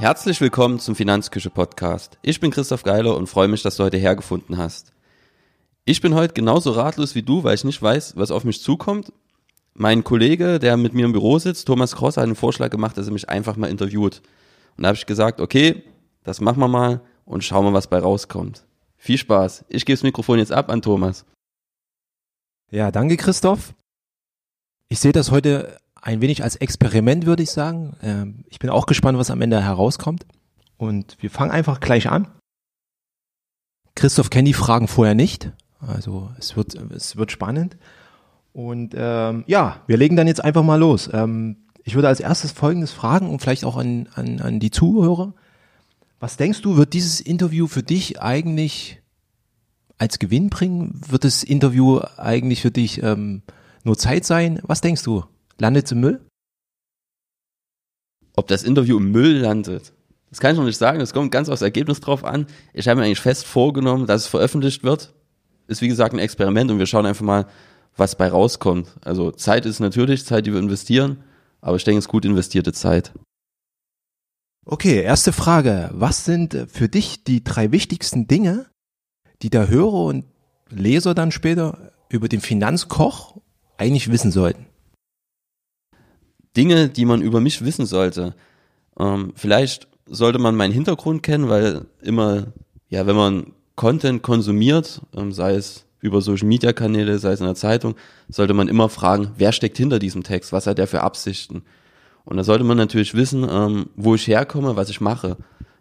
Herzlich willkommen zum Finanzküche Podcast. Ich bin Christoph Geiler und freue mich, dass du heute hergefunden hast. Ich bin heute genauso ratlos wie du, weil ich nicht weiß, was auf mich zukommt. Mein Kollege, der mit mir im Büro sitzt, Thomas Cross, hat einen Vorschlag gemacht, dass er mich einfach mal interviewt. Und da habe ich gesagt, okay, das machen wir mal und schauen wir, was bei rauskommt. Viel Spaß. Ich gebe das Mikrofon jetzt ab an Thomas. Ja, danke Christoph. Ich sehe das heute ein wenig als Experiment, würde ich sagen. Ähm, ich bin auch gespannt, was am Ende herauskommt. Und wir fangen einfach gleich an. Christoph kennt die Fragen vorher nicht. Also es wird, es wird spannend. Und ähm, ja, wir legen dann jetzt einfach mal los. Ähm, ich würde als erstes Folgendes fragen und vielleicht auch an, an, an die Zuhörer. Was denkst du, wird dieses Interview für dich eigentlich als Gewinn bringen? Wird das Interview eigentlich für dich ähm, nur Zeit sein? Was denkst du? Landet es im Müll? Ob das Interview im Müll landet, das kann ich noch nicht sagen. Es kommt ganz aufs Ergebnis drauf an. Ich habe mir eigentlich fest vorgenommen, dass es veröffentlicht wird. Ist wie gesagt ein Experiment und wir schauen einfach mal, was bei rauskommt. Also Zeit ist natürlich Zeit, die wir investieren, aber ich denke, es ist gut investierte Zeit. Okay, erste Frage. Was sind für dich die drei wichtigsten Dinge, die der Hörer und Leser dann später über den Finanzkoch eigentlich wissen sollten? Dinge, die man über mich wissen sollte. Ähm, vielleicht sollte man meinen Hintergrund kennen, weil immer, ja, wenn man Content konsumiert, ähm, sei es über Social Media Kanäle, sei es in der Zeitung, sollte man immer fragen, wer steckt hinter diesem Text, was hat der für Absichten? Und da sollte man natürlich wissen, ähm, wo ich herkomme, was ich mache.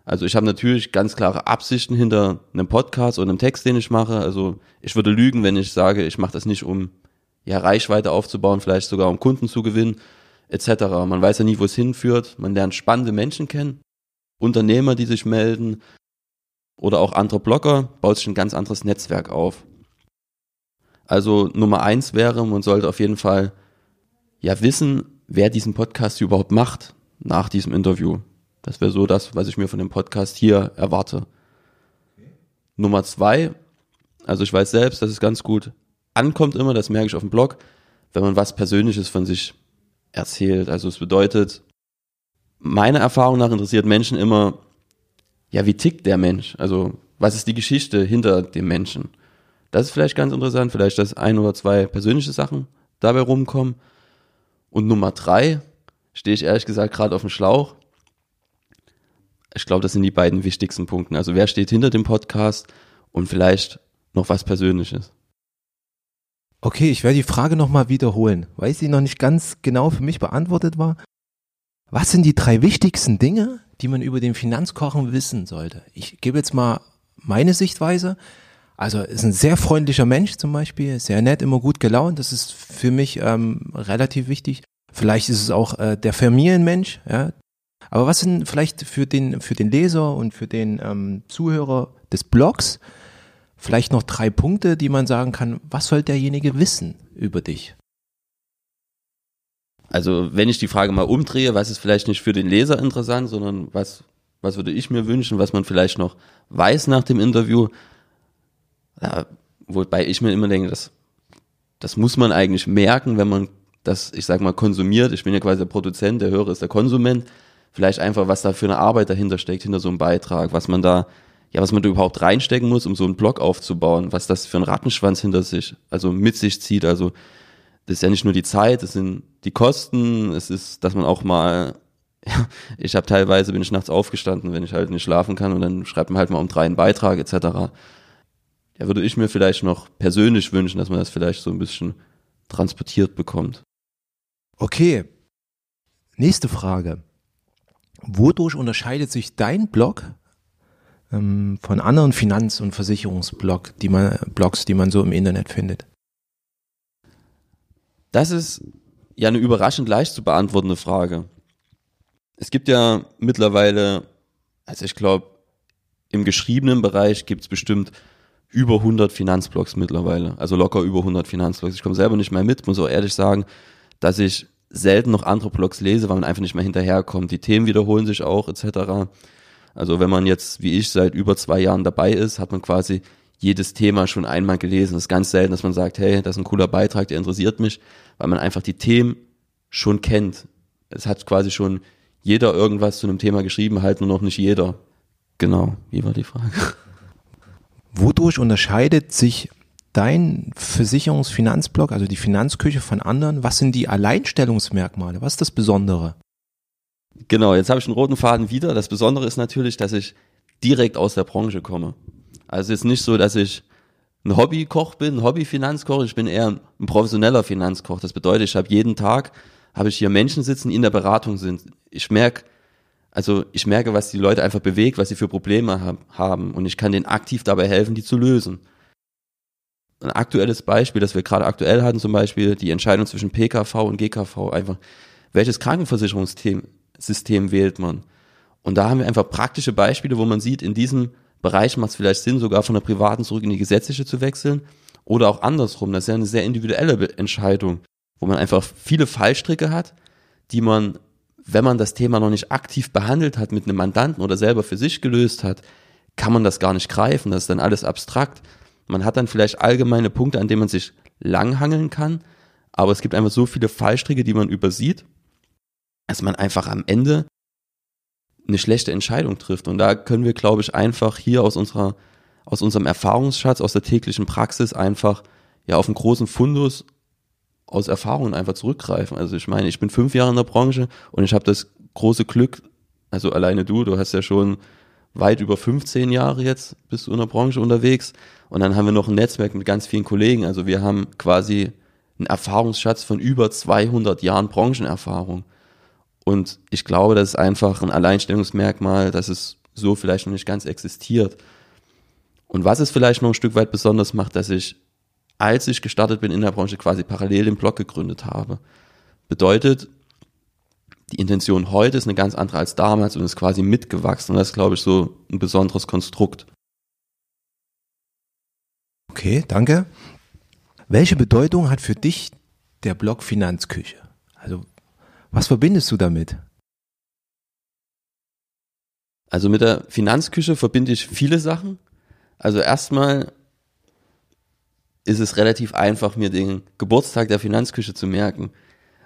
Also ich habe natürlich ganz klare Absichten hinter einem Podcast oder einem Text, den ich mache. Also ich würde lügen, wenn ich sage, ich mache das nicht, um ja Reichweite aufzubauen, vielleicht sogar um Kunden zu gewinnen, etc. Man weiß ja nie, wo es hinführt. Man lernt spannende Menschen kennen, Unternehmer, die sich melden oder auch andere Blogger, baut sich ein ganz anderes Netzwerk auf. Also Nummer eins wäre, man sollte auf jeden Fall ja wissen, wer diesen Podcast überhaupt macht nach diesem Interview. Das wäre so das, was ich mir von dem Podcast hier erwarte. Nummer zwei, also ich weiß selbst, dass es ganz gut ankommt immer, das merke ich auf dem Blog, wenn man was Persönliches von sich erzählt. Also es bedeutet, meiner Erfahrung nach interessiert Menschen immer, ja, wie tickt der Mensch? Also was ist die Geschichte hinter dem Menschen? Das ist vielleicht ganz interessant, vielleicht, dass ein oder zwei persönliche Sachen dabei rumkommen. Und Nummer drei stehe ich ehrlich gesagt gerade auf dem Schlauch. Ich glaube, das sind die beiden wichtigsten Punkte. Also wer steht hinter dem Podcast und vielleicht noch was Persönliches. Okay, ich werde die Frage nochmal wiederholen, weil sie noch nicht ganz genau für mich beantwortet war. Was sind die drei wichtigsten Dinge, die man über den Finanzkochen wissen sollte? Ich gebe jetzt mal meine Sichtweise. Also ist ein sehr freundlicher Mensch zum Beispiel, sehr nett, immer gut gelaunt. Das ist für mich ähm, relativ wichtig. Vielleicht ist es auch äh, der Familienmensch. Ja. Aber was sind vielleicht für den für den Leser und für den ähm, Zuhörer des Blogs vielleicht noch drei Punkte, die man sagen kann? Was soll derjenige wissen über dich? Also wenn ich die Frage mal umdrehe, was ist vielleicht nicht für den Leser interessant, sondern was was würde ich mir wünschen, was man vielleicht noch weiß nach dem Interview, ja, wobei ich mir immer denke, das, das muss man eigentlich merken, wenn man das, ich sag mal, konsumiert. Ich bin ja quasi der Produzent, der Hörer ist der Konsument. Vielleicht einfach, was da für eine Arbeit dahinter steckt, hinter so einem Beitrag, was man da, ja, was man da überhaupt reinstecken muss, um so einen Blog aufzubauen, was das für ein Rattenschwanz hinter sich, also mit sich zieht. Also, das ist ja nicht nur die Zeit, es sind die Kosten, es ist, dass man auch mal, ja, ich habe teilweise, bin ich nachts aufgestanden, wenn ich halt nicht schlafen kann und dann schreibt man halt mal um drei einen Beitrag etc ja, würde ich mir vielleicht noch persönlich wünschen, dass man das vielleicht so ein bisschen transportiert bekommt. Okay. Nächste Frage. Wodurch unterscheidet sich dein Blog ähm, von anderen Finanz- und Versicherungsblogs, die man, Blogs, die man so im Internet findet? Das ist ja eine überraschend leicht zu beantwortende Frage. Es gibt ja mittlerweile, also ich glaube, im geschriebenen Bereich gibt es bestimmt über 100 Finanzblogs mittlerweile, also locker über 100 Finanzblogs. Ich komme selber nicht mehr mit, muss auch ehrlich sagen, dass ich selten noch andere Blogs lese, weil man einfach nicht mehr hinterherkommt. Die Themen wiederholen sich auch etc. Also wenn man jetzt, wie ich, seit über zwei Jahren dabei ist, hat man quasi jedes Thema schon einmal gelesen. Es ist ganz selten, dass man sagt, hey, das ist ein cooler Beitrag, der interessiert mich, weil man einfach die Themen schon kennt. Es hat quasi schon jeder irgendwas zu einem Thema geschrieben, halt nur noch nicht jeder. Genau, wie war die Frage? Wodurch unterscheidet sich dein Versicherungsfinanzblock, also die Finanzküche von anderen? Was sind die Alleinstellungsmerkmale? Was ist das Besondere? Genau, jetzt habe ich einen roten Faden wieder. Das Besondere ist natürlich, dass ich direkt aus der Branche komme. Also jetzt nicht so, dass ich ein Hobbykoch bin, ein Hobbyfinanzkoch, ich bin eher ein professioneller Finanzkoch. Das bedeutet, ich habe jeden Tag, habe ich hier Menschen sitzen, die in der Beratung sind. Ich merke, also ich merke, was die Leute einfach bewegt, was sie für Probleme haben und ich kann denen aktiv dabei helfen, die zu lösen. Ein aktuelles Beispiel, das wir gerade aktuell hatten, zum Beispiel die Entscheidung zwischen PKV und GKV, einfach welches Krankenversicherungssystem wählt man? Und da haben wir einfach praktische Beispiele, wo man sieht, in diesem Bereich macht es vielleicht Sinn, sogar von der privaten zurück in die gesetzliche zu wechseln oder auch andersrum. Das ist ja eine sehr individuelle Entscheidung, wo man einfach viele Fallstricke hat, die man, wenn man das Thema noch nicht aktiv behandelt hat mit einem Mandanten oder selber für sich gelöst hat, kann man das gar nicht greifen. Das ist dann alles abstrakt. Man hat dann vielleicht allgemeine Punkte, an denen man sich langhangeln kann, aber es gibt einfach so viele Fallstricke, die man übersieht, dass man einfach am Ende eine schlechte Entscheidung trifft. Und da können wir, glaube ich, einfach hier aus unserer, aus unserem Erfahrungsschatz, aus der täglichen Praxis einfach ja auf einen großen Fundus aus Erfahrungen einfach zurückgreifen. Also ich meine, ich bin fünf Jahre in der Branche und ich habe das große Glück, also alleine du, du hast ja schon weit über 15 Jahre jetzt bist du in der Branche unterwegs und dann haben wir noch ein Netzwerk mit ganz vielen Kollegen. Also wir haben quasi einen Erfahrungsschatz von über 200 Jahren Branchenerfahrung. Und ich glaube, das ist einfach ein Alleinstellungsmerkmal, dass es so vielleicht noch nicht ganz existiert. Und was es vielleicht noch ein Stück weit besonders macht, dass ich, als ich gestartet bin in der Branche, quasi parallel den Blog gegründet habe. Bedeutet, die Intention heute ist eine ganz andere als damals und ist quasi mitgewachsen. Und das ist, glaube ich, so ein besonderes Konstrukt. Okay, danke. Welche Bedeutung hat für dich der Blog Finanzküche? Also was verbindest du damit? Also mit der Finanzküche verbinde ich viele Sachen. Also erstmal ist es relativ einfach, mir den Geburtstag der Finanzküche zu merken,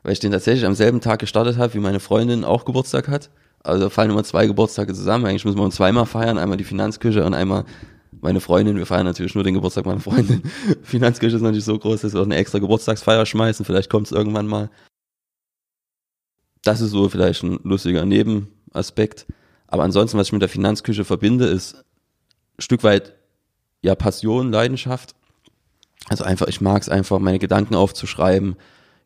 weil ich den tatsächlich am selben Tag gestartet habe, wie meine Freundin auch Geburtstag hat. Also fallen immer zwei Geburtstage zusammen. Eigentlich müssen wir uns zweimal feiern, einmal die Finanzküche und einmal meine Freundin. Wir feiern natürlich nur den Geburtstag meiner Freundin. Finanzküche ist natürlich so groß, dass wir auch eine extra Geburtstagsfeier schmeißen. Vielleicht kommt es irgendwann mal das ist so vielleicht ein lustiger Nebenaspekt. Aber ansonsten, was ich mit der Finanzküche verbinde, ist ein Stück weit ja Passion, Leidenschaft. Also einfach, ich mag es einfach, meine Gedanken aufzuschreiben,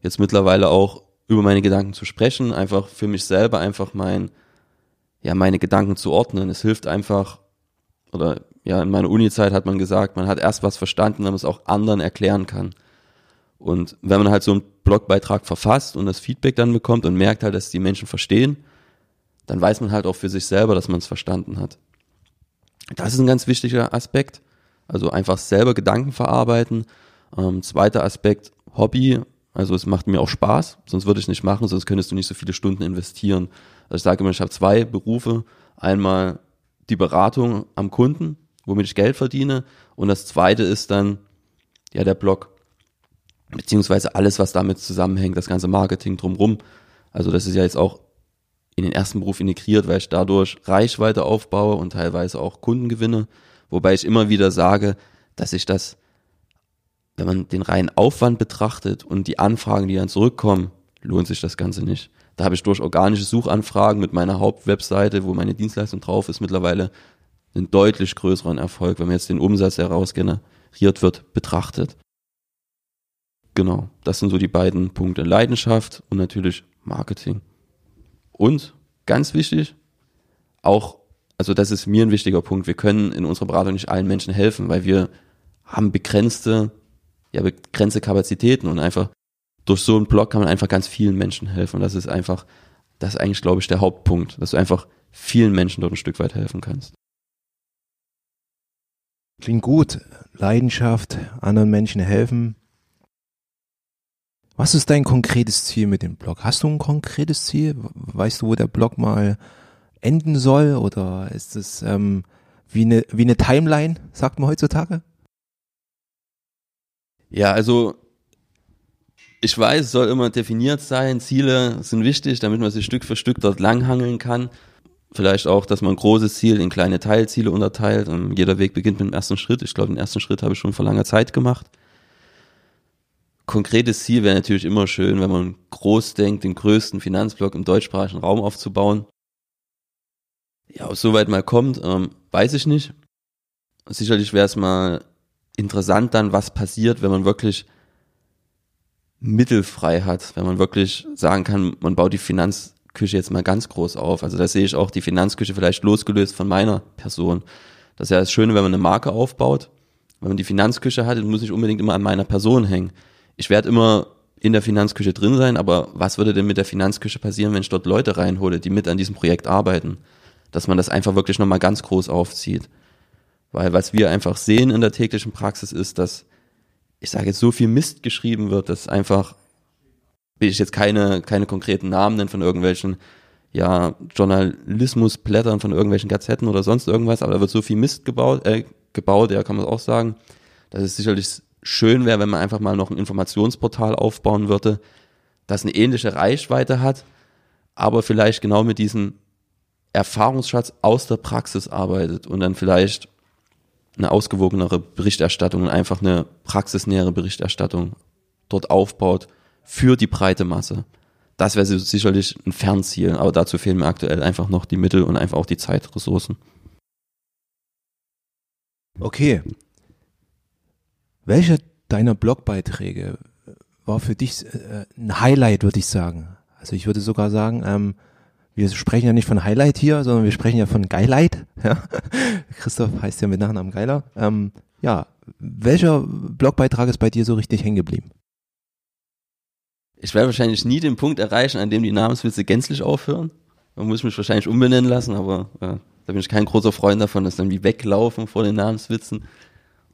jetzt mittlerweile auch über meine Gedanken zu sprechen, einfach für mich selber einfach mein, ja, meine Gedanken zu ordnen. Es hilft einfach, oder ja, in meiner Uni-Zeit hat man gesagt, man hat erst was verstanden, man es auch anderen erklären kann. Und wenn man halt so einen Blogbeitrag verfasst und das Feedback dann bekommt und merkt halt, dass die Menschen verstehen, dann weiß man halt auch für sich selber, dass man es verstanden hat. Das ist ein ganz wichtiger Aspekt. Also einfach selber Gedanken verarbeiten. Ähm, zweiter Aspekt, Hobby. Also es macht mir auch Spaß, sonst würde ich nicht machen, sonst könntest du nicht so viele Stunden investieren. Also ich sage immer, ich habe zwei Berufe. Einmal die Beratung am Kunden, womit ich Geld verdiene. Und das zweite ist dann ja der Blog beziehungsweise alles, was damit zusammenhängt, das ganze Marketing drumrum. Also das ist ja jetzt auch in den ersten Beruf integriert, weil ich dadurch Reichweite aufbaue und teilweise auch Kunden gewinne. Wobei ich immer wieder sage, dass ich das, wenn man den reinen Aufwand betrachtet und die Anfragen, die dann zurückkommen, lohnt sich das Ganze nicht. Da habe ich durch organische Suchanfragen mit meiner Hauptwebseite, wo meine Dienstleistung drauf ist, mittlerweile einen deutlich größeren Erfolg, wenn man jetzt den Umsatz, der rausgeneriert wird, betrachtet. Genau, das sind so die beiden Punkte. Leidenschaft und natürlich Marketing. Und ganz wichtig, auch, also das ist mir ein wichtiger Punkt, wir können in unserer Beratung nicht allen Menschen helfen, weil wir haben begrenzte, ja, begrenzte Kapazitäten und einfach durch so einen Blog kann man einfach ganz vielen Menschen helfen. Und das ist einfach, das ist eigentlich, glaube ich, der Hauptpunkt, dass du einfach vielen Menschen dort ein Stück weit helfen kannst. Klingt gut. Leidenschaft, anderen Menschen helfen, was ist dein konkretes Ziel mit dem Blog? Hast du ein konkretes Ziel? Weißt du, wo der Blog mal enden soll? Oder ist es ähm, wie, eine, wie eine Timeline, sagt man heutzutage? Ja, also Ich weiß, es soll immer definiert sein. Ziele sind wichtig, damit man sich Stück für Stück dort langhangeln kann. Vielleicht auch, dass man ein großes Ziel in kleine Teilziele unterteilt. Und jeder Weg beginnt mit dem ersten Schritt. Ich glaube, den ersten Schritt habe ich schon vor langer Zeit gemacht. Konkretes Ziel wäre natürlich immer schön, wenn man groß denkt, den größten Finanzblock im deutschsprachigen Raum aufzubauen. Ja, ob soweit mal kommt, ähm, weiß ich nicht. Sicherlich wäre es mal interessant dann, was passiert, wenn man wirklich mittelfrei hat, wenn man wirklich sagen kann, man baut die Finanzküche jetzt mal ganz groß auf. Also da sehe ich auch die Finanzküche vielleicht losgelöst von meiner Person. Das ist ja das Schöne, wenn man eine Marke aufbaut. Wenn man die Finanzküche hat, muss nicht unbedingt immer an meiner Person hängen ich werde immer in der Finanzküche drin sein, aber was würde denn mit der Finanzküche passieren, wenn ich dort Leute reinhole, die mit an diesem Projekt arbeiten? Dass man das einfach wirklich nochmal ganz groß aufzieht. Weil was wir einfach sehen in der täglichen Praxis ist, dass, ich sage jetzt, so viel Mist geschrieben wird, dass einfach, will ich jetzt keine, keine konkreten Namen nennen von irgendwelchen, ja, Journalismusblättern von irgendwelchen Gazetten oder sonst irgendwas, aber da wird so viel Mist gebaut, äh, gebaut, ja, kann man auch sagen. Das ist sicherlich schön wäre, wenn man einfach mal noch ein Informationsportal aufbauen würde, das eine ähnliche Reichweite hat, aber vielleicht genau mit diesem Erfahrungsschatz aus der Praxis arbeitet und dann vielleicht eine ausgewogenere Berichterstattung und einfach eine praxisnähere Berichterstattung dort aufbaut für die breite Masse. Das wäre sicherlich ein Fernziel, aber dazu fehlen mir aktuell einfach noch die Mittel und einfach auch die Zeitressourcen. Okay, welcher deiner Blogbeiträge war für dich äh, ein Highlight, würde ich sagen? Also ich würde sogar sagen, ähm, wir sprechen ja nicht von Highlight hier, sondern wir sprechen ja von Geilheit. Ja? Christoph heißt ja mit Nachnamen Geiler. Ähm, ja, welcher Blogbeitrag ist bei dir so richtig hängen geblieben? Ich werde wahrscheinlich nie den Punkt erreichen, an dem die Namenswitze gänzlich aufhören. Man muss mich wahrscheinlich umbenennen lassen, aber ja, da bin ich kein großer Freund davon, dass dann wie weglaufen vor den Namenswitzen.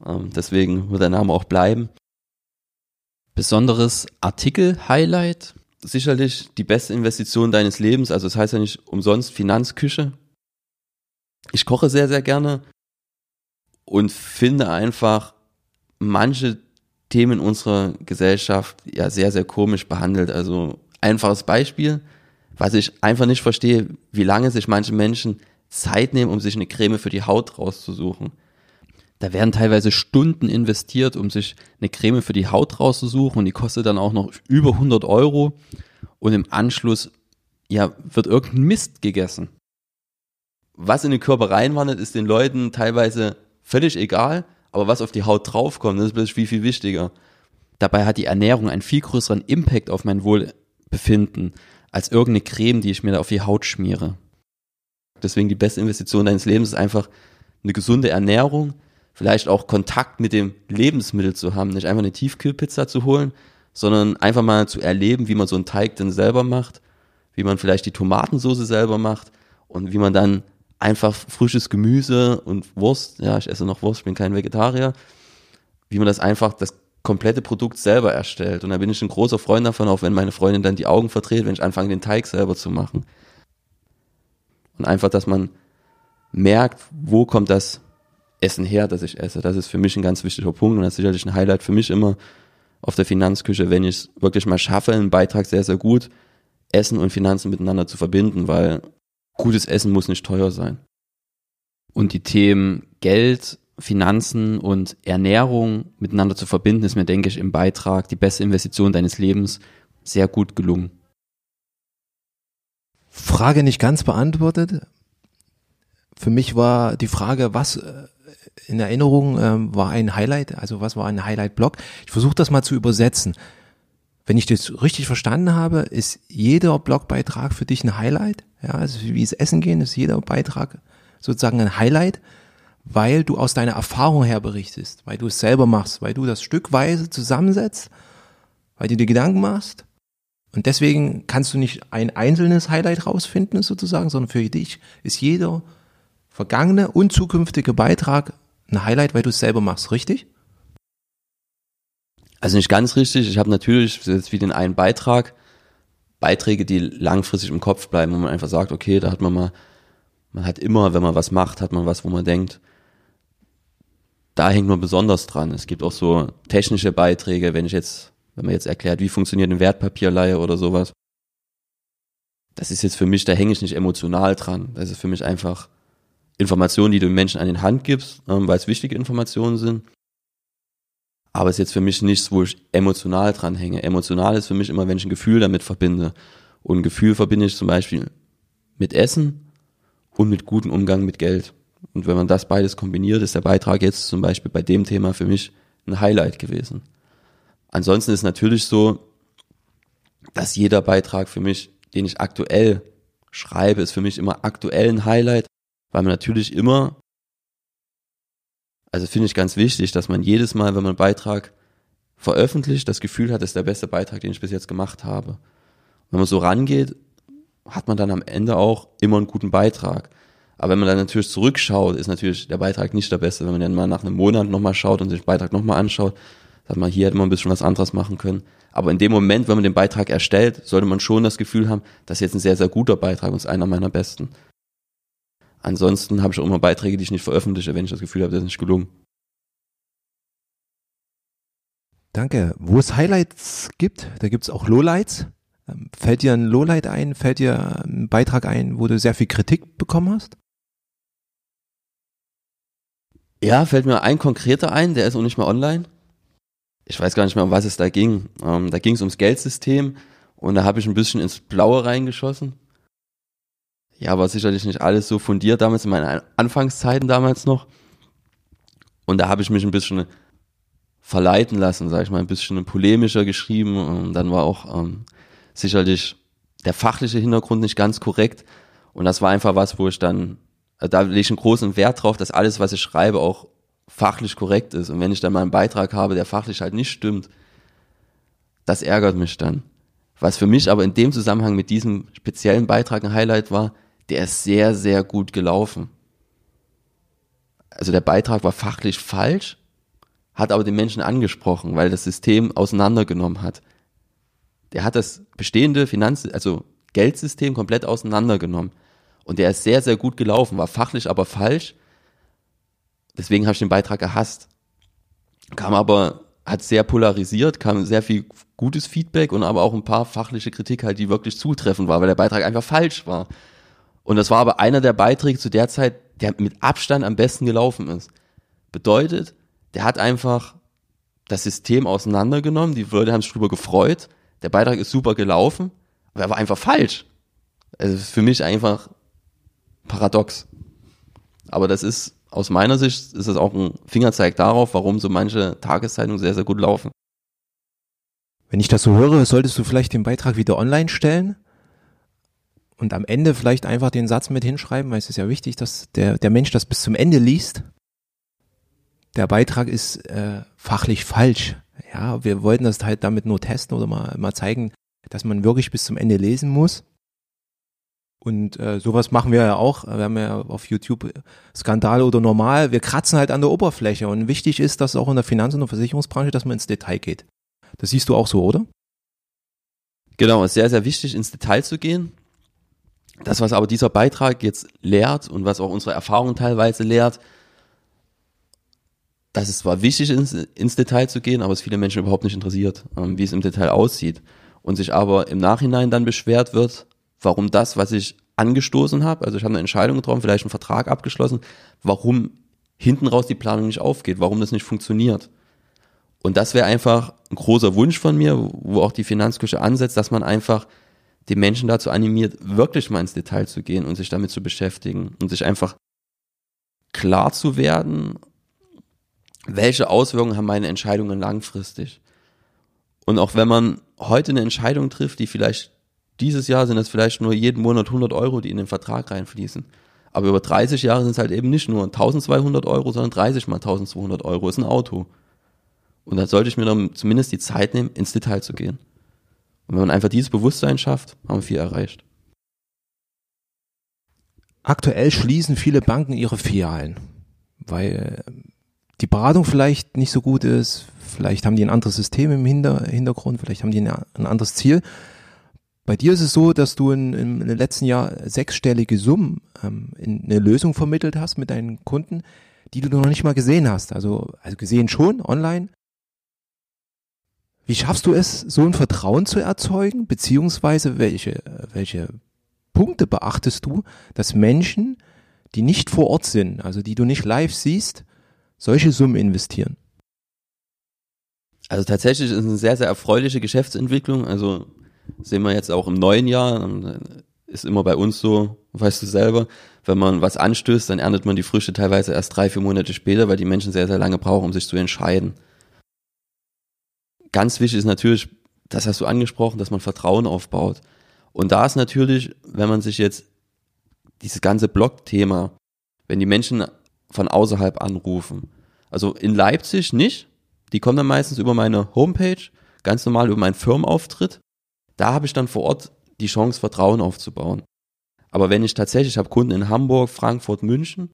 Ähm, deswegen wird der Name auch bleiben. Besonderes Artikel-Highlight? Sicherlich die beste Investition deines Lebens. Also es das heißt ja nicht umsonst Finanzküche. Ich koche sehr, sehr gerne und finde einfach manche Themen unserer Gesellschaft ja sehr, sehr komisch behandelt. Also einfaches Beispiel, was ich einfach nicht verstehe, wie lange sich manche Menschen Zeit nehmen, um sich eine Creme für die Haut rauszusuchen. Da werden teilweise Stunden investiert, um sich eine Creme für die Haut rauszusuchen und die kostet dann auch noch über 100 Euro und im Anschluss ja, wird irgendein Mist gegessen. Was in den Körper reinwandert, ist den Leuten teilweise völlig egal, aber was auf die Haut draufkommt, das ist plötzlich viel, viel wichtiger. Dabei hat die Ernährung einen viel größeren Impact auf mein Wohlbefinden als irgendeine Creme, die ich mir da auf die Haut schmiere. Deswegen die beste Investition deines Lebens ist einfach eine gesunde Ernährung, vielleicht auch Kontakt mit dem Lebensmittel zu haben, nicht einfach eine Tiefkühlpizza zu holen, sondern einfach mal zu erleben, wie man so einen Teig denn selber macht, wie man vielleicht die Tomatensoße selber macht und wie man dann einfach frisches Gemüse und Wurst, ja, ich esse noch Wurst, ich bin kein Vegetarier, wie man das einfach, das komplette Produkt selber erstellt. Und da bin ich ein großer Freund davon, auch wenn meine Freundin dann die Augen verdreht, wenn ich anfange, den Teig selber zu machen. Und einfach, dass man merkt, wo kommt das Essen her, das ich esse. Das ist für mich ein ganz wichtiger Punkt und das ist sicherlich ein Highlight für mich immer auf der Finanzküche, wenn ich es wirklich mal schaffe, einen Beitrag sehr, sehr gut Essen und Finanzen miteinander zu verbinden, weil gutes Essen muss nicht teuer sein. Und die Themen Geld, Finanzen und Ernährung miteinander zu verbinden, ist mir, denke ich, im Beitrag die beste Investition deines Lebens sehr gut gelungen. Frage nicht ganz beantwortet. Für mich war die Frage, was äh, in Erinnerung ähm, war ein Highlight, also was war ein Highlight-Blog? Ich versuche das mal zu übersetzen. Wenn ich das richtig verstanden habe, ist jeder Blogbeitrag für dich ein Highlight. Ja, also wie es Essen gehen, ist jeder Beitrag sozusagen ein Highlight, weil du aus deiner Erfahrung her berichtest, weil du es selber machst, weil du das stückweise zusammensetzt, weil du dir Gedanken machst. Und deswegen kannst du nicht ein einzelnes Highlight rausfinden sozusagen, sondern für dich ist jeder vergangene und zukünftige Beitrag ein Highlight, weil du es selber machst, richtig? Also nicht ganz richtig. Ich habe natürlich jetzt wie den einen Beitrag, Beiträge, die langfristig im Kopf bleiben, wo man einfach sagt, okay, da hat man mal, man hat immer, wenn man was macht, hat man was, wo man denkt, da hängt man besonders dran. Es gibt auch so technische Beiträge, wenn ich jetzt wenn man jetzt erklärt, wie funktioniert eine Wertpapierleihe oder sowas. Das ist jetzt für mich, da hänge ich nicht emotional dran. Das ist für mich einfach Informationen, die du den Menschen an den Hand gibst, ähm, weil es wichtige Informationen sind. Aber es ist jetzt für mich nichts, wo ich emotional dran hänge. Emotional ist für mich immer, wenn ich ein Gefühl damit verbinde. Und ein Gefühl verbinde ich zum Beispiel mit Essen und mit gutem Umgang mit Geld. Und wenn man das beides kombiniert, ist der Beitrag jetzt zum Beispiel bei dem Thema für mich ein Highlight gewesen. Ansonsten ist natürlich so, dass jeder Beitrag für mich, den ich aktuell schreibe, ist für mich immer aktuell ein Highlight, weil man natürlich immer, also finde ich ganz wichtig, dass man jedes Mal, wenn man einen Beitrag veröffentlicht, das Gefühl hat, das ist der beste Beitrag, den ich bis jetzt gemacht habe. Wenn man so rangeht, hat man dann am Ende auch immer einen guten Beitrag. Aber wenn man dann natürlich zurückschaut, ist natürlich der Beitrag nicht der beste. Wenn man dann mal nach einem Monat nochmal schaut und sich den Beitrag nochmal anschaut, sagt man, hier hätte man ein bisschen was anderes machen können. Aber in dem Moment, wenn man den Beitrag erstellt, sollte man schon das Gefühl haben, das ist jetzt ein sehr, sehr guter Beitrag und ist einer meiner besten. Ansonsten habe ich auch immer Beiträge, die ich nicht veröffentliche, wenn ich das Gefühl habe, das ist nicht gelungen. Danke. Wo es Highlights gibt, da gibt es auch Lowlights. Ähm, fällt dir ein Lowlight ein? Fällt dir ein Beitrag ein, wo du sehr viel Kritik bekommen hast? Ja, fällt mir ein konkreter ein, der ist auch nicht mehr online. Ich weiß gar nicht mehr, um was es da ging. Ähm, da ging es ums Geldsystem und da habe ich ein bisschen ins Blaue reingeschossen. Ja, war sicherlich nicht alles so fundiert damals in meinen Anfangszeiten damals noch. Und da habe ich mich ein bisschen verleiten lassen, sage ich mal, ein bisschen polemischer geschrieben. Und dann war auch ähm, sicherlich der fachliche Hintergrund nicht ganz korrekt. Und das war einfach was, wo ich dann also da lege ich einen großen Wert drauf, dass alles, was ich schreibe, auch fachlich korrekt ist. Und wenn ich dann mal einen Beitrag habe, der fachlich halt nicht stimmt, das ärgert mich dann. Was für mich aber in dem Zusammenhang mit diesem speziellen Beitrag ein Highlight war, der ist sehr, sehr gut gelaufen. Also der Beitrag war fachlich falsch, hat aber den Menschen angesprochen, weil das System auseinandergenommen hat. Der hat das bestehende Finanz-, also Geldsystem komplett auseinandergenommen. Und der ist sehr, sehr gut gelaufen, war fachlich aber falsch. Deswegen habe ich den Beitrag gehasst. Kam aber, hat sehr polarisiert, kam sehr viel gutes Feedback und aber auch ein paar fachliche Kritik halt, die wirklich zutreffend war, weil der Beitrag einfach falsch war. Und das war aber einer der Beiträge zu der Zeit, der mit Abstand am besten gelaufen ist. Bedeutet, der hat einfach das System auseinandergenommen, die Leute haben sich drüber gefreut, der Beitrag ist super gelaufen, aber er war einfach falsch. Also für mich einfach paradox. Aber das ist aus meiner Sicht ist es auch ein Fingerzeig darauf, warum so manche Tageszeitungen sehr, sehr gut laufen. Wenn ich das so höre, solltest du vielleicht den Beitrag wieder online stellen und am Ende vielleicht einfach den Satz mit hinschreiben, weil es ist ja wichtig, dass der, der Mensch das bis zum Ende liest. Der Beitrag ist äh, fachlich falsch. Ja, wir wollten das halt damit nur testen oder mal, mal zeigen, dass man wirklich bis zum Ende lesen muss. Und äh, sowas machen wir ja auch. Wir haben ja auf YouTube Skandal oder normal. Wir kratzen halt an der Oberfläche. Und wichtig ist, dass auch in der Finanz- und Versicherungsbranche, dass man ins Detail geht. Das siehst du auch so, oder? Genau, ist sehr, sehr wichtig, ins Detail zu gehen. Das, was aber dieser Beitrag jetzt lehrt und was auch unsere Erfahrung teilweise lehrt, dass es zwar wichtig ist, ins Detail zu gehen, aber es viele Menschen überhaupt nicht interessiert, ähm, wie es im Detail aussieht. Und sich aber im Nachhinein dann beschwert wird, warum das, was ich angestoßen habe, also ich habe eine Entscheidung getroffen, vielleicht einen Vertrag abgeschlossen, warum hinten raus die Planung nicht aufgeht, warum das nicht funktioniert. Und das wäre einfach ein großer Wunsch von mir, wo auch die Finanzküche ansetzt, dass man einfach die Menschen dazu animiert, wirklich mal ins Detail zu gehen und sich damit zu beschäftigen und sich einfach klar zu werden, welche Auswirkungen haben meine Entscheidungen langfristig. Und auch wenn man heute eine Entscheidung trifft, die vielleicht dieses Jahr sind es vielleicht nur jeden Monat 100 Euro, die in den Vertrag reinfließen. Aber über 30 Jahre sind es halt eben nicht nur 1200 Euro, sondern 30 mal 1200 Euro ist ein Auto. Und da sollte ich mir dann zumindest die Zeit nehmen, ins Detail zu gehen. Und wenn man einfach dieses Bewusstsein schafft, haben wir viel erreicht. Aktuell schließen viele Banken ihre Filialen, weil äh, die Beratung vielleicht nicht so gut ist, vielleicht haben die ein anderes System im Hintergrund, vielleicht haben die ein anderes Ziel. Bei dir ist es so, dass du in, in, im letzten Jahr sechsstellige Summen ähm, in eine Lösung vermittelt hast mit deinen Kunden, die du noch nicht mal gesehen hast. Also, also gesehen schon online. Wie schaffst du es, so ein Vertrauen zu erzeugen, beziehungsweise welche, welche Punkte beachtest du, dass Menschen, die nicht vor Ort sind, also die du nicht live siehst, solche Summen investieren? Also tatsächlich ist es eine sehr, sehr erfreuliche Geschäftsentwicklung. Also sehen wir jetzt auch im neuen Jahr, ist immer bei uns so, weißt du selber, wenn man was anstößt, dann erntet man die Früchte teilweise erst drei, vier Monate später, weil die Menschen sehr, sehr lange brauchen, um sich zu entscheiden. Ganz wichtig ist natürlich, das hast du angesprochen, dass man Vertrauen aufbaut. Und da ist natürlich, wenn man sich jetzt dieses ganze Blog-Thema, wenn die Menschen von außerhalb anrufen, also in Leipzig nicht, die kommen dann meistens über meine Homepage, ganz normal über meinen Firmenauftritt. Da habe ich dann vor Ort die Chance, Vertrauen aufzubauen. Aber wenn ich tatsächlich, ich habe Kunden in Hamburg, Frankfurt, München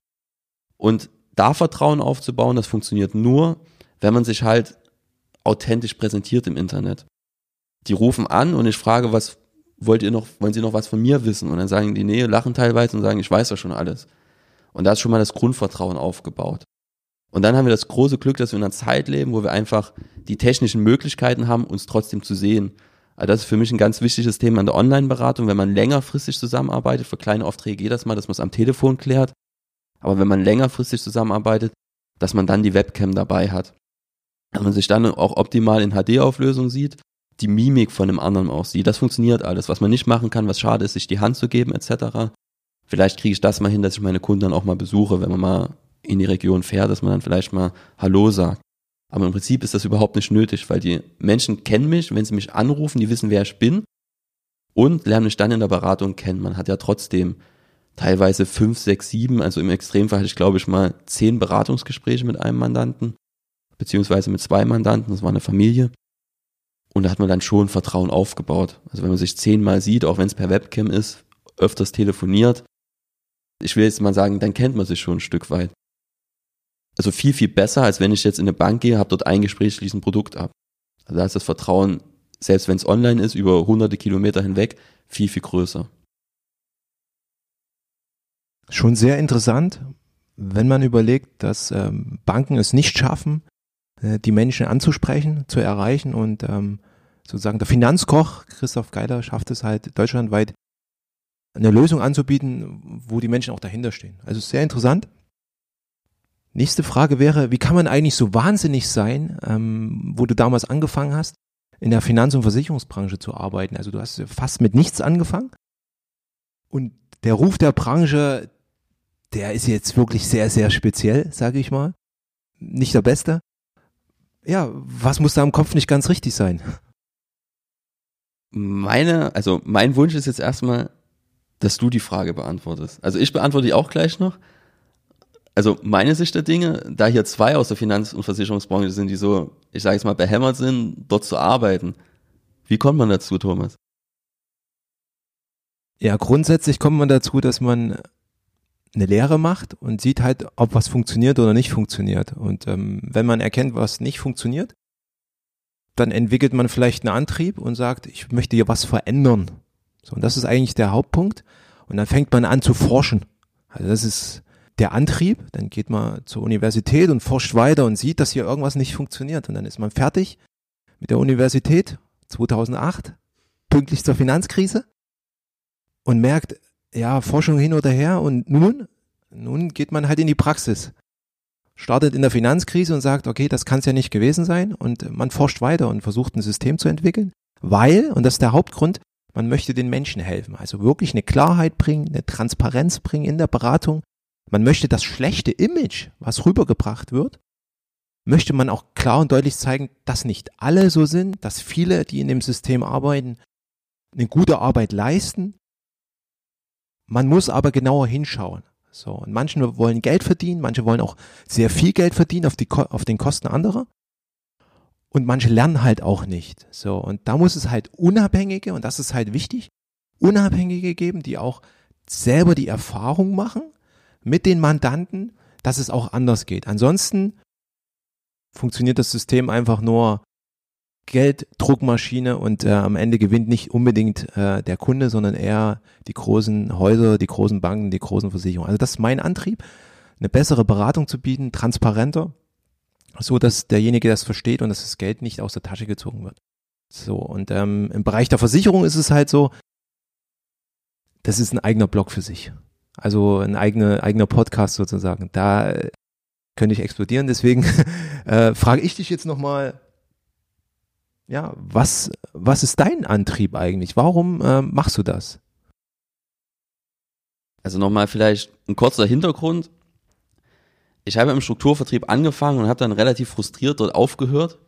und da Vertrauen aufzubauen, das funktioniert nur, wenn man sich halt authentisch präsentiert im Internet. Die rufen an und ich frage, was wollt ihr noch, wollen sie noch was von mir wissen? Und dann sagen die, nee, lachen teilweise und sagen, ich weiß ja schon alles. Und da ist schon mal das Grundvertrauen aufgebaut. Und dann haben wir das große Glück, dass wir in einer Zeit leben, wo wir einfach die technischen Möglichkeiten haben, uns trotzdem zu sehen. Also das ist für mich ein ganz wichtiges Thema in der Online-Beratung. Wenn man längerfristig zusammenarbeitet, für kleine Aufträge geht das mal, dass man es am Telefon klärt. Aber wenn man längerfristig zusammenarbeitet, dass man dann die Webcam dabei hat. Wenn man sich dann auch optimal in HD-Auflösung sieht, die Mimik von dem anderen auch sieht. Das funktioniert alles. Was man nicht machen kann, was schade ist, sich die Hand zu geben etc. Vielleicht kriege ich das mal hin, dass ich meine Kunden dann auch mal besuche, wenn man mal in die Region fährt, dass man dann vielleicht mal Hallo sagt. Aber im Prinzip ist das überhaupt nicht nötig, weil die Menschen kennen mich, wenn sie mich anrufen, die wissen, wer ich bin und lernen mich dann in der Beratung kennen. Man hat ja trotzdem teilweise fünf, sechs, sieben, also im Extremfall hatte ich glaube ich mal zehn Beratungsgespräche mit einem Mandanten, beziehungsweise mit zwei Mandanten, das war eine Familie. Und da hat man dann schon Vertrauen aufgebaut. Also wenn man sich zehnmal sieht, auch wenn es per Webcam ist, öfters telefoniert, ich will jetzt mal sagen, dann kennt man sich schon ein Stück weit. Also viel, viel besser, als wenn ich jetzt in eine Bank gehe, habe dort ein Gespräch, schließe ein Produkt ab. Also da ist das Vertrauen, selbst wenn es online ist, über hunderte Kilometer hinweg, viel, viel größer. Schon sehr interessant, wenn man überlegt, dass ähm, Banken es nicht schaffen, die Menschen anzusprechen, zu erreichen und ähm, sozusagen der Finanzkoch Christoph Geiler schafft es halt deutschlandweit eine Lösung anzubieten, wo die Menschen auch dahinter stehen. Also sehr interessant. Nächste Frage wäre, wie kann man eigentlich so wahnsinnig sein, ähm, wo du damals angefangen hast, in der Finanz- und Versicherungsbranche zu arbeiten? Also du hast fast mit nichts angefangen und der Ruf der Branche, der ist jetzt wirklich sehr, sehr speziell, sage ich mal. Nicht der beste. Ja, was muss da im Kopf nicht ganz richtig sein? Meine, also mein Wunsch ist jetzt erstmal, dass du die Frage beantwortest. Also ich beantworte die auch gleich noch also meine Sicht der Dinge, da hier zwei aus der Finanz- und Versicherungsbranche sind, die so, ich sage jetzt mal, behämmert sind, dort zu arbeiten. Wie kommt man dazu, Thomas? Ja, grundsätzlich kommt man dazu, dass man eine Lehre macht und sieht halt, ob was funktioniert oder nicht funktioniert. Und ähm, wenn man erkennt, was nicht funktioniert, dann entwickelt man vielleicht einen Antrieb und sagt, ich möchte hier was verändern. So, und das ist eigentlich der Hauptpunkt. Und dann fängt man an zu forschen. Also das ist der Antrieb, dann geht man zur Universität und forscht weiter und sieht, dass hier irgendwas nicht funktioniert. Und dann ist man fertig mit der Universität 2008, pünktlich zur Finanzkrise und merkt, ja, Forschung hin oder her und nun, nun geht man halt in die Praxis. Startet in der Finanzkrise und sagt, okay, das kann es ja nicht gewesen sein und man forscht weiter und versucht ein System zu entwickeln, weil, und das ist der Hauptgrund, man möchte den Menschen helfen. Also wirklich eine Klarheit bringen, eine Transparenz bringen in der Beratung, man möchte das schlechte Image, was rübergebracht wird, möchte man auch klar und deutlich zeigen, dass nicht alle so sind, dass viele, die in dem System arbeiten, eine gute Arbeit leisten. Man muss aber genauer hinschauen. So, und manche wollen Geld verdienen, manche wollen auch sehr viel Geld verdienen auf, die, auf den Kosten anderer. Und manche lernen halt auch nicht. So, und da muss es halt Unabhängige, und das ist halt wichtig, Unabhängige geben, die auch selber die Erfahrung machen, mit den Mandanten, dass es auch anders geht. Ansonsten funktioniert das System einfach nur Gelddruckmaschine und äh, am Ende gewinnt nicht unbedingt äh, der Kunde, sondern eher die großen Häuser, die großen Banken, die großen Versicherungen. Also das ist mein Antrieb, eine bessere Beratung zu bieten, transparenter so dass derjenige das versteht und dass das Geld nicht aus der Tasche gezogen wird. So, und ähm, im Bereich der Versicherung ist es halt so, das ist ein eigener Blog für sich. Also ein eigener, eigener Podcast sozusagen. Da äh, könnte ich explodieren. Deswegen äh, frage ich dich jetzt nochmal, ja, was, was ist dein Antrieb eigentlich? Warum äh, machst du das? Also nochmal vielleicht ein kurzer Hintergrund. Ich habe im Strukturvertrieb angefangen und habe dann relativ frustriert dort aufgehört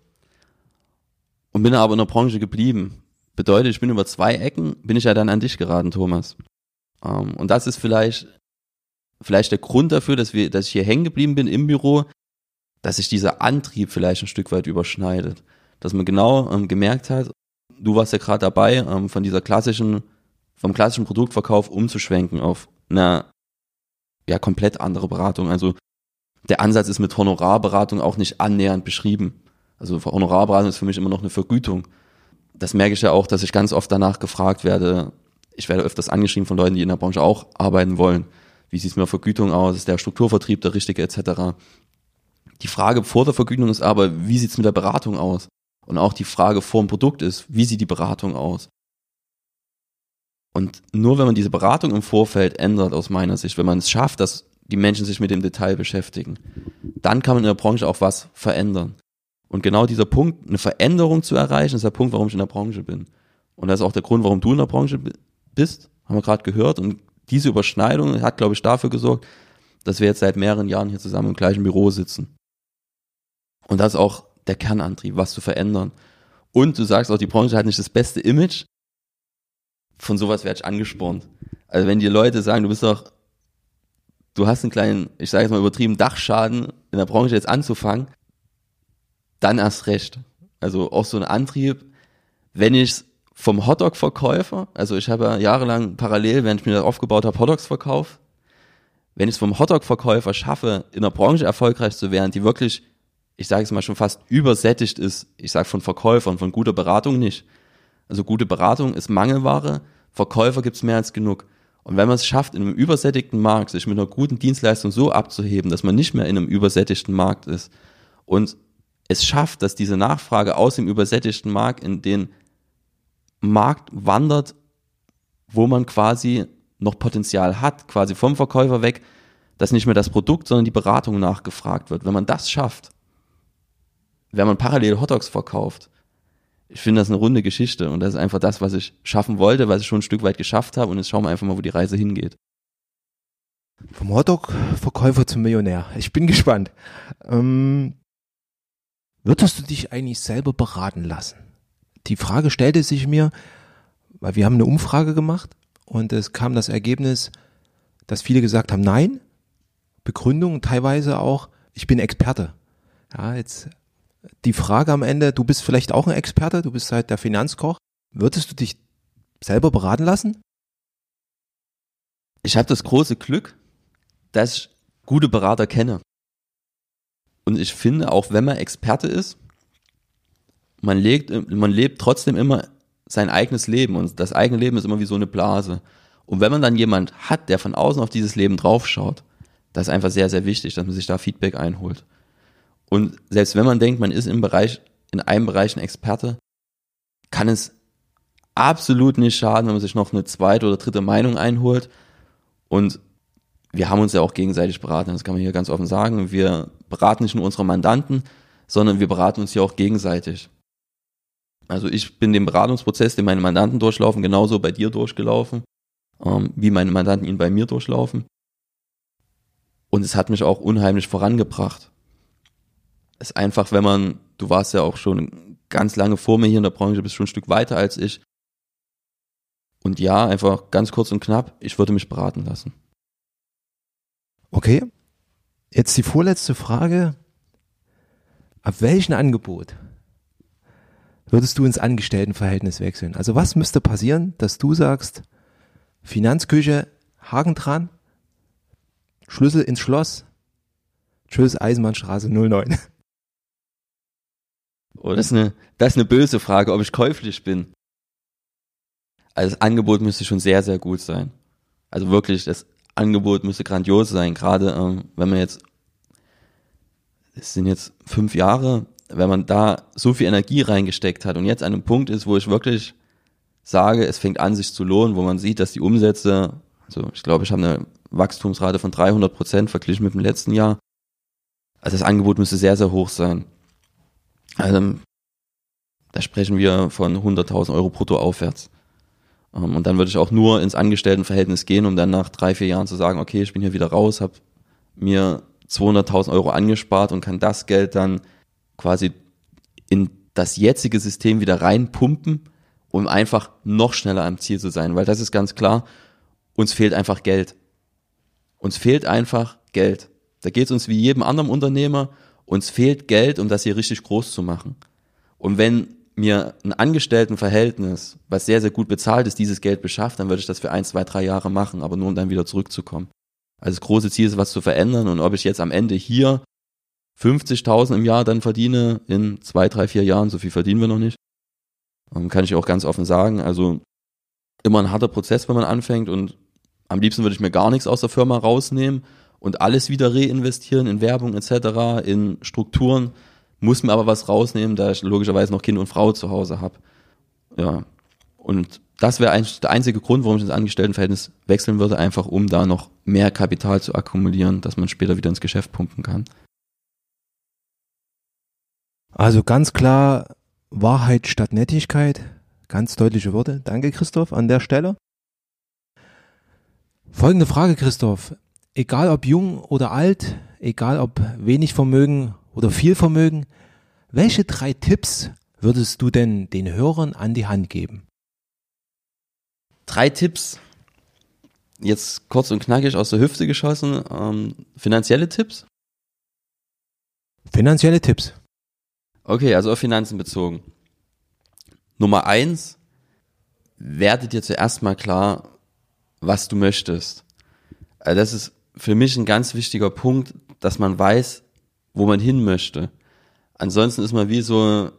und bin aber in der Branche geblieben. Bedeutet, ich bin über zwei Ecken, bin ich ja dann an dich geraten, Thomas. Ähm, und das ist vielleicht, vielleicht der Grund dafür, dass wir, dass ich hier hängen geblieben bin im Büro, dass sich dieser Antrieb vielleicht ein Stück weit überschneidet. Dass man genau ähm, gemerkt hat, du warst ja gerade dabei, ähm, von dieser klassischen, vom klassischen Produktverkauf umzuschwenken auf eine ja komplett andere Beratung. Also der Ansatz ist mit Honorarberatung auch nicht annähernd beschrieben. Also Honorarberatung ist für mich immer noch eine Vergütung. Das merke ich ja auch, dass ich ganz oft danach gefragt werde. Ich werde öfters angeschrieben von Leuten, die in der Branche auch arbeiten wollen. Wie sieht es mit der Vergütung aus? Ist der Strukturvertrieb der richtige etc.? Die Frage vor der Vergütung ist aber, wie sieht es mit der Beratung aus? Und auch die Frage vor dem Produkt ist, wie sieht die Beratung aus? Und nur wenn man diese Beratung im Vorfeld ändert, aus meiner Sicht, wenn man es schafft, dass die Menschen sich mit dem Detail beschäftigen, dann kann man in der Branche auch was verändern. Und genau dieser Punkt, eine Veränderung zu erreichen, ist der Punkt, warum ich in der Branche bin. Und das ist auch der Grund, warum du in der Branche bist, haben wir gerade gehört. Und diese Überschneidung hat, glaube ich, dafür gesorgt, dass wir jetzt seit mehreren Jahren hier zusammen im gleichen Büro sitzen. Und das ist auch der Kernantrieb, was zu verändern. Und du sagst auch, die Branche hat nicht das beste Image. Von sowas werde ich angespornt. Also wenn die Leute sagen, du bist doch, du hast einen kleinen, ich sage jetzt mal übertrieben, Dachschaden in der Branche jetzt anzufangen, dann erst recht. Also auch so ein Antrieb, wenn ich vom Hotdog-Verkäufer, also ich habe ja jahrelang parallel, wenn ich mir das aufgebaut habe, Hotdogs verkauft, wenn ich es vom Hotdog-Verkäufer schaffe, in der Branche erfolgreich zu werden, die wirklich ich sage es mal schon fast übersättigt ist, ich sage von Verkäufern, von guter Beratung nicht. Also gute Beratung ist Mangelware, Verkäufer gibt es mehr als genug. Und wenn man es schafft, in einem übersättigten Markt sich mit einer guten Dienstleistung so abzuheben, dass man nicht mehr in einem übersättigten Markt ist und es schafft, dass diese Nachfrage aus dem übersättigten Markt in den Markt wandert, wo man quasi noch Potenzial hat, quasi vom Verkäufer weg, dass nicht mehr das Produkt, sondern die Beratung nachgefragt wird. Wenn man das schafft, wenn man parallel Hotdogs verkauft, ich finde das eine runde Geschichte und das ist einfach das, was ich schaffen wollte, was ich schon ein Stück weit geschafft habe und jetzt schauen wir einfach mal, wo die Reise hingeht. Vom Hotdog-Verkäufer zum Millionär. Ich bin gespannt. Ähm, würdest du dich eigentlich selber beraten lassen? Die Frage stellte sich mir, weil wir haben eine Umfrage gemacht und es kam das Ergebnis, dass viele gesagt haben, nein. Begründung teilweise auch, ich bin Experte. Ja, jetzt die Frage am Ende, du bist vielleicht auch ein Experte, du bist halt der Finanzkoch. Würdest du dich selber beraten lassen? Ich habe das große Glück, dass ich gute Berater kenne. Und ich finde, auch wenn man Experte ist, man, legt, man lebt trotzdem immer sein eigenes Leben und das eigene Leben ist immer wie so eine Blase. Und wenn man dann jemand hat, der von außen auf dieses Leben draufschaut, das ist einfach sehr, sehr wichtig, dass man sich da Feedback einholt. Und selbst wenn man denkt, man ist im Bereich, in einem Bereich ein Experte, kann es absolut nicht schaden, wenn man sich noch eine zweite oder dritte Meinung einholt. Und wir haben uns ja auch gegenseitig beraten, das kann man hier ganz offen sagen. Wir beraten nicht nur unsere Mandanten, sondern wir beraten uns hier auch gegenseitig. Also ich bin den Beratungsprozess, den meine Mandanten durchlaufen, genauso bei dir durchgelaufen, ähm, wie meine Mandanten ihn bei mir durchlaufen. Und es hat mich auch unheimlich vorangebracht ist einfach, wenn man, du warst ja auch schon ganz lange vor mir hier in der Branche, bist schon ein Stück weiter als ich. Und ja, einfach ganz kurz und knapp, ich würde mich beraten lassen. Okay. Jetzt die vorletzte Frage. Ab welchem Angebot würdest du ins Angestelltenverhältnis wechseln? Also was müsste passieren, dass du sagst, Finanzküche, Haken dran, Schlüssel ins Schloss, tschüss, Eisenbahnstraße 09. Oh, das ist eine, das ist eine böse Frage, ob ich käuflich bin. Also das Angebot müsste schon sehr, sehr gut sein. Also wirklich, das Angebot müsste grandios sein, gerade ähm, wenn man jetzt es sind jetzt fünf Jahre, wenn man da so viel Energie reingesteckt hat und jetzt an einem Punkt ist, wo ich wirklich sage, es fängt an, sich zu lohnen, wo man sieht, dass die Umsätze, also ich glaube, ich habe eine Wachstumsrate von 300 Prozent verglichen mit dem letzten Jahr. Also das Angebot müsste sehr, sehr hoch sein. Also da sprechen wir von 100.000 Euro brutto aufwärts. Ähm, und dann würde ich auch nur ins Angestelltenverhältnis gehen, um dann nach drei, vier Jahren zu sagen, okay, ich bin hier wieder raus, habe mir 200.000 Euro angespart und kann das Geld dann quasi in das jetzige System wieder reinpumpen, um einfach noch schneller am Ziel zu sein. Weil das ist ganz klar, uns fehlt einfach Geld. Uns fehlt einfach Geld. Da geht es uns wie jedem anderen Unternehmer, uns fehlt Geld, um das hier richtig groß zu machen. Und wenn mir ein Angestelltenverhältnis, was sehr, sehr gut bezahlt ist, dieses Geld beschafft, dann würde ich das für ein, zwei, drei Jahre machen, aber nur um dann wieder zurückzukommen. Also das große Ziel ist, was zu verändern und ob ich jetzt am Ende hier 50.000 im Jahr dann verdiene, in zwei, drei, vier Jahren, so viel verdienen wir noch nicht, ähm, kann ich auch ganz offen sagen. Also immer ein harter Prozess, wenn man anfängt und am liebsten würde ich mir gar nichts aus der Firma rausnehmen und alles wieder reinvestieren in Werbung etc., in Strukturen, muss mir aber was rausnehmen, da ich logischerweise noch Kind und Frau zu Hause habe. Ja. Und das wäre eigentlich der einzige Grund, warum ich ins Angestelltenverhältnis wechseln würde, einfach um da noch mehr Kapital zu akkumulieren, dass man später wieder ins Geschäft pumpen kann. Also ganz klar Wahrheit statt Nettigkeit. Ganz deutliche Worte. Danke, Christoph, an der Stelle. Folgende Frage, Christoph. Egal ob jung oder alt, egal ob wenig Vermögen oder viel Vermögen, welche drei Tipps würdest du denn den Hörern an die Hand geben? Drei Tipps, jetzt kurz und knackig aus der Hüfte geschossen, ähm, finanzielle Tipps? Finanzielle Tipps. Okay, also auf Finanzen bezogen. Nummer eins, werde dir zuerst mal klar, was du möchtest. Also das ist für mich ein ganz wichtiger Punkt, dass man weiß, wo man hin möchte. Ansonsten ist man wie so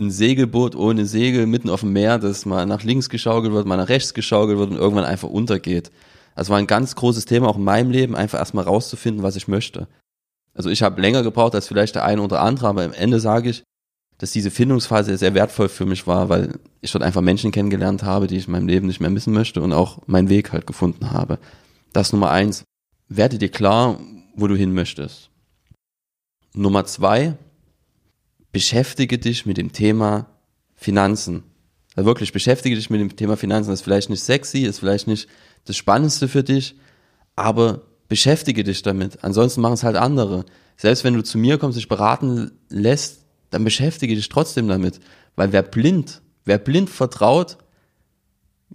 ein Segelboot ohne Segel mitten auf dem Meer, das mal nach links geschaukelt wird, mal nach rechts geschaukelt wird und irgendwann einfach untergeht. Das war ein ganz großes Thema auch in meinem Leben, einfach erstmal rauszufinden, was ich möchte. Also ich habe länger gebraucht als vielleicht der eine oder andere, aber am Ende sage ich, dass diese Findungsphase sehr wertvoll für mich war, weil ich dort einfach Menschen kennengelernt habe, die ich in meinem Leben nicht mehr missen möchte und auch meinen Weg halt gefunden habe. Das Nummer eins. Werde dir klar, wo du hin möchtest. Nummer zwei, beschäftige dich mit dem Thema Finanzen. Also wirklich, beschäftige dich mit dem Thema Finanzen. Das ist vielleicht nicht sexy, ist vielleicht nicht das Spannendste für dich, aber beschäftige dich damit. Ansonsten machen es halt andere. Selbst wenn du zu mir kommst, dich beraten lässt, dann beschäftige dich trotzdem damit. Weil wer blind, wer blind vertraut,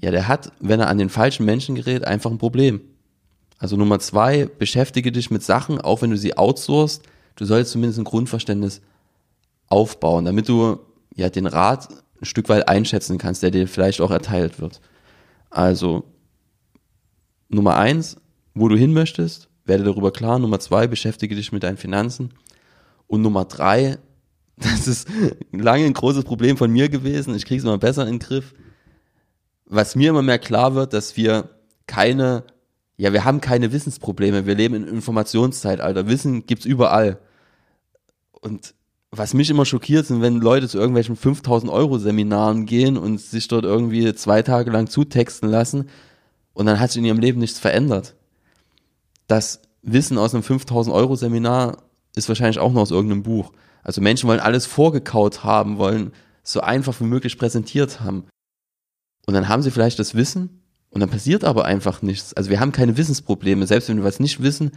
ja, der hat, wenn er an den falschen Menschen gerät, einfach ein Problem. Also Nummer zwei, beschäftige dich mit Sachen, auch wenn du sie outsourcest, du sollst zumindest ein Grundverständnis aufbauen, damit du ja den Rat ein Stück weit einschätzen kannst, der dir vielleicht auch erteilt wird. Also Nummer eins, wo du hin möchtest, werde darüber klar. Nummer zwei, beschäftige dich mit deinen Finanzen. Und Nummer drei, das ist lange ein großes Problem von mir gewesen. Ich kriege es immer besser in den Griff. Was mir immer mehr klar wird, dass wir keine, ja, wir haben keine Wissensprobleme. Wir leben in Informationszeitalter. Wissen gibt's überall. Und was mich immer schockiert, sind, wenn Leute zu irgendwelchen 5000 Euro Seminaren gehen und sich dort irgendwie zwei Tage lang zutexten lassen und dann hat sich in ihrem Leben nichts verändert. Das Wissen aus einem 5000 Euro Seminar ist wahrscheinlich auch noch aus irgendeinem Buch. Also Menschen wollen alles vorgekaut haben, wollen so einfach wie möglich präsentiert haben. Und dann haben sie vielleicht das Wissen und dann passiert aber einfach nichts. Also wir haben keine Wissensprobleme. Selbst wenn wir was nicht wissen,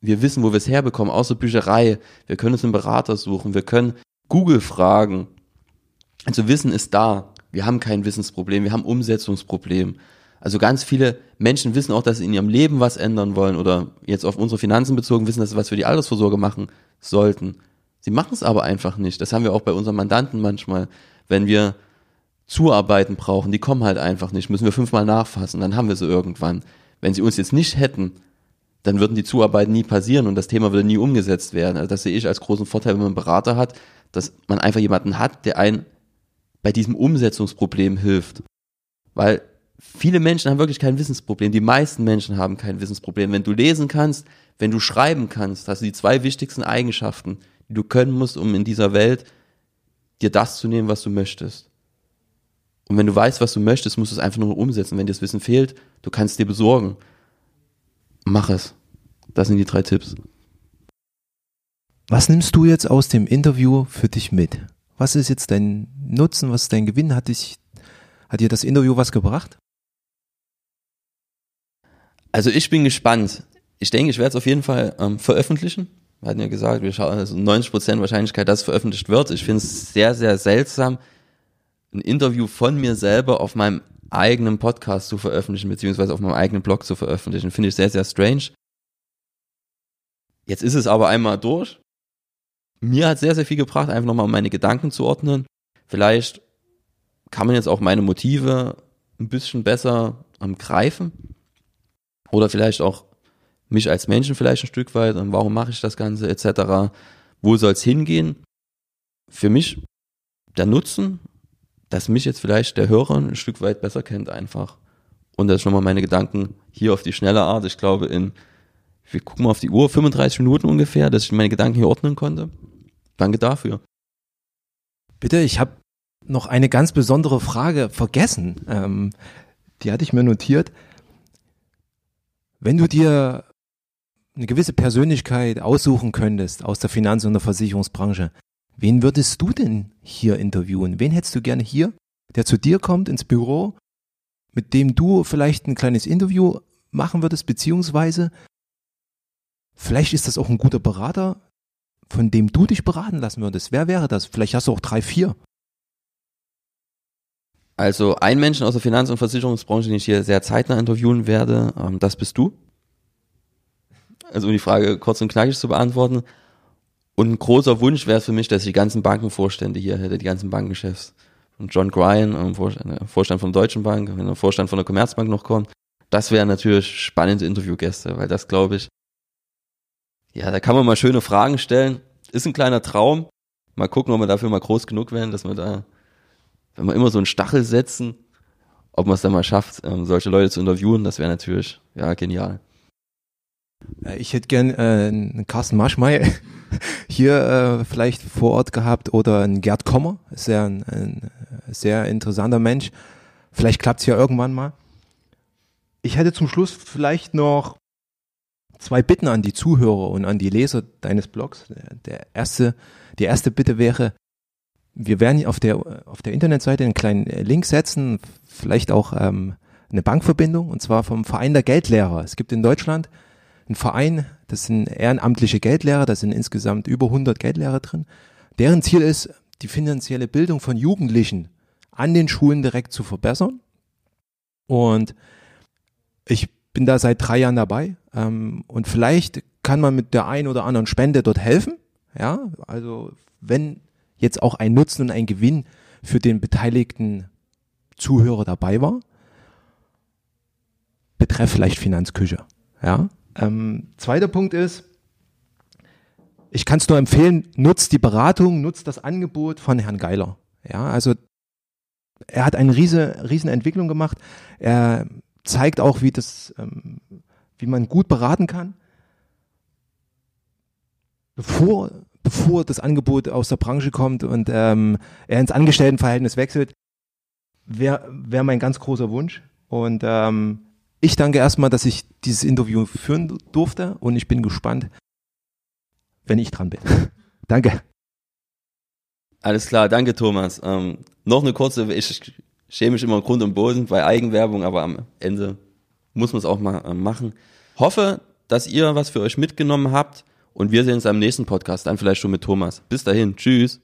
wir wissen, wo wir es herbekommen, außer Bücherei. Wir können uns einen Berater suchen. Wir können Google fragen. Also Wissen ist da. Wir haben kein Wissensproblem. Wir haben Umsetzungsproblem. Also ganz viele Menschen wissen auch, dass sie in ihrem Leben was ändern wollen oder jetzt auf unsere Finanzen bezogen wissen, dass sie was für die Altersvorsorge machen sollten. Sie machen es aber einfach nicht. Das haben wir auch bei unseren Mandanten manchmal. Wenn wir Zuarbeiten brauchen, die kommen halt einfach nicht, müssen wir fünfmal nachfassen, dann haben wir sie irgendwann. Wenn sie uns jetzt nicht hätten, dann würden die Zuarbeiten nie passieren und das Thema würde nie umgesetzt werden. Also das sehe ich als großen Vorteil, wenn man einen Berater hat, dass man einfach jemanden hat, der einen bei diesem Umsetzungsproblem hilft. Weil viele Menschen haben wirklich kein Wissensproblem. Die meisten Menschen haben kein Wissensproblem. Wenn du lesen kannst, wenn du schreiben kannst, hast du die zwei wichtigsten Eigenschaften, die du können musst, um in dieser Welt dir das zu nehmen, was du möchtest. Und wenn du weißt, was du möchtest, musst du es einfach nur umsetzen. Wenn dir das Wissen fehlt, du kannst es dir besorgen. Mach es. Das sind die drei Tipps. Was nimmst du jetzt aus dem Interview für dich mit? Was ist jetzt dein Nutzen? Was ist dein Gewinn? Hat, dich, hat dir das Interview was gebracht? Also ich bin gespannt. Ich denke, ich werde es auf jeden Fall ähm, veröffentlichen. Wir hatten ja gesagt, wir schauen also 90% Wahrscheinlichkeit, dass es veröffentlicht wird. Ich finde es sehr, sehr seltsam, ein Interview von mir selber auf meinem eigenen Podcast zu veröffentlichen, beziehungsweise auf meinem eigenen Blog zu veröffentlichen. Finde ich sehr, sehr strange. Jetzt ist es aber einmal durch. Mir hat sehr, sehr viel gebracht, einfach nochmal meine Gedanken zu ordnen. Vielleicht kann man jetzt auch meine Motive ein bisschen besser ähm, greifen. Oder vielleicht auch mich als Menschen vielleicht ein Stück weit und warum mache ich das Ganze etc. Wo soll es hingehen? Für mich der Nutzen, dass mich jetzt vielleicht der Hörer ein Stück weit besser kennt einfach. Und das schon mal meine Gedanken hier auf die schnelle Art. Ich glaube in, wir gucken mal auf die Uhr, 35 Minuten ungefähr, dass ich meine Gedanken hier ordnen konnte. Danke dafür. Bitte, ich habe noch eine ganz besondere Frage vergessen. Ähm, die hatte ich mir notiert. Wenn du dir eine gewisse Persönlichkeit aussuchen könntest aus der Finanz- und der Versicherungsbranche, wen würdest du denn hier interviewen? Wen hättest du gerne hier, der zu dir kommt ins Büro, mit dem du vielleicht ein kleines Interview machen würdest, beziehungsweise vielleicht ist das auch ein guter Berater, von dem du dich beraten lassen würdest. Wer wäre das? Vielleicht hast du auch drei, vier. Also ein Menschen aus der Finanz- und Versicherungsbranche, den ich hier sehr zeitnah interviewen werde, ähm, das bist du also um die Frage kurz und knackig zu beantworten. Und ein großer Wunsch wäre es für mich, dass ich die ganzen Bankenvorstände hier hätte, die ganzen Bankenchefs. Und John Gryan, ähm, Vorstand, äh, Vorstand von Deutschen Bank, wenn der Vorstand von der Commerzbank noch kommt. Das wären natürlich spannende Interviewgäste, weil das glaube ich, ja, da kann man mal schöne Fragen stellen. Ist ein kleiner Traum. Mal gucken, ob wir dafür mal groß genug werden, dass wir da, wenn wir immer so einen Stachel setzen, ob man es dann mal schafft, ähm, solche Leute zu interviewen, das wäre natürlich, ja, genial. Äh, ich hätte gern äh, einen Carsten Maschmey hier äh, vielleicht vor Ort gehabt oder einen Gerd Kommer, ist ja ein, ein sehr interessanter Mensch. Vielleicht klappt es ja irgendwann mal. Ich hätte zum Schluss vielleicht noch zwei Bitten an die Zuhörer und an die Leser deines Blogs. Der erste, die erste Bitte wäre, wir werden auf der, auf der Internetseite einen kleinen Link setzen, vielleicht auch ähm, eine Bankverbindung, und zwar vom Verein der Geldlehrer. Es gibt in Deutschland ein Verein, das sind ehrenamtliche Geldlehrer, da sind insgesamt über 100 Geldlehrer drin. Deren Ziel ist, die finanzielle Bildung von Jugendlichen an den Schulen direkt zu verbessern. Und ich bin da seit drei Jahren dabei ähm, und vielleicht kann man mit der ein oder anderen Spende dort helfen. Ja, also wenn jetzt auch ein Nutzen und ein Gewinn für den beteiligten Zuhörer dabei war, betreff vielleicht Finanzküche. Ja, ähm, zweiter Punkt ist, ich kann es nur empfehlen, nutzt die Beratung, nutzt das Angebot von Herrn Geiler. Ja, also er hat eine riese, riesen Entwicklung gemacht. Er zeigt auch, wie das, ähm, wie man gut beraten kann. Bevor, bevor das Angebot aus der Branche kommt und ähm, er ins Angestelltenverhältnis wechselt, wäre wär mein ganz großer Wunsch. Und ähm, ich danke erstmal, dass ich dieses Interview führen durfte und ich bin gespannt, wenn ich dran bin. danke. Alles klar, danke Thomas. Ähm, noch eine kurze, ich schäme mich immer im Grund und Boden bei Eigenwerbung, aber am Ende muss man es auch mal äh, machen. Hoffe, dass ihr was für euch mitgenommen habt und wir sehen uns am nächsten Podcast, dann vielleicht schon mit Thomas. Bis dahin, tschüss.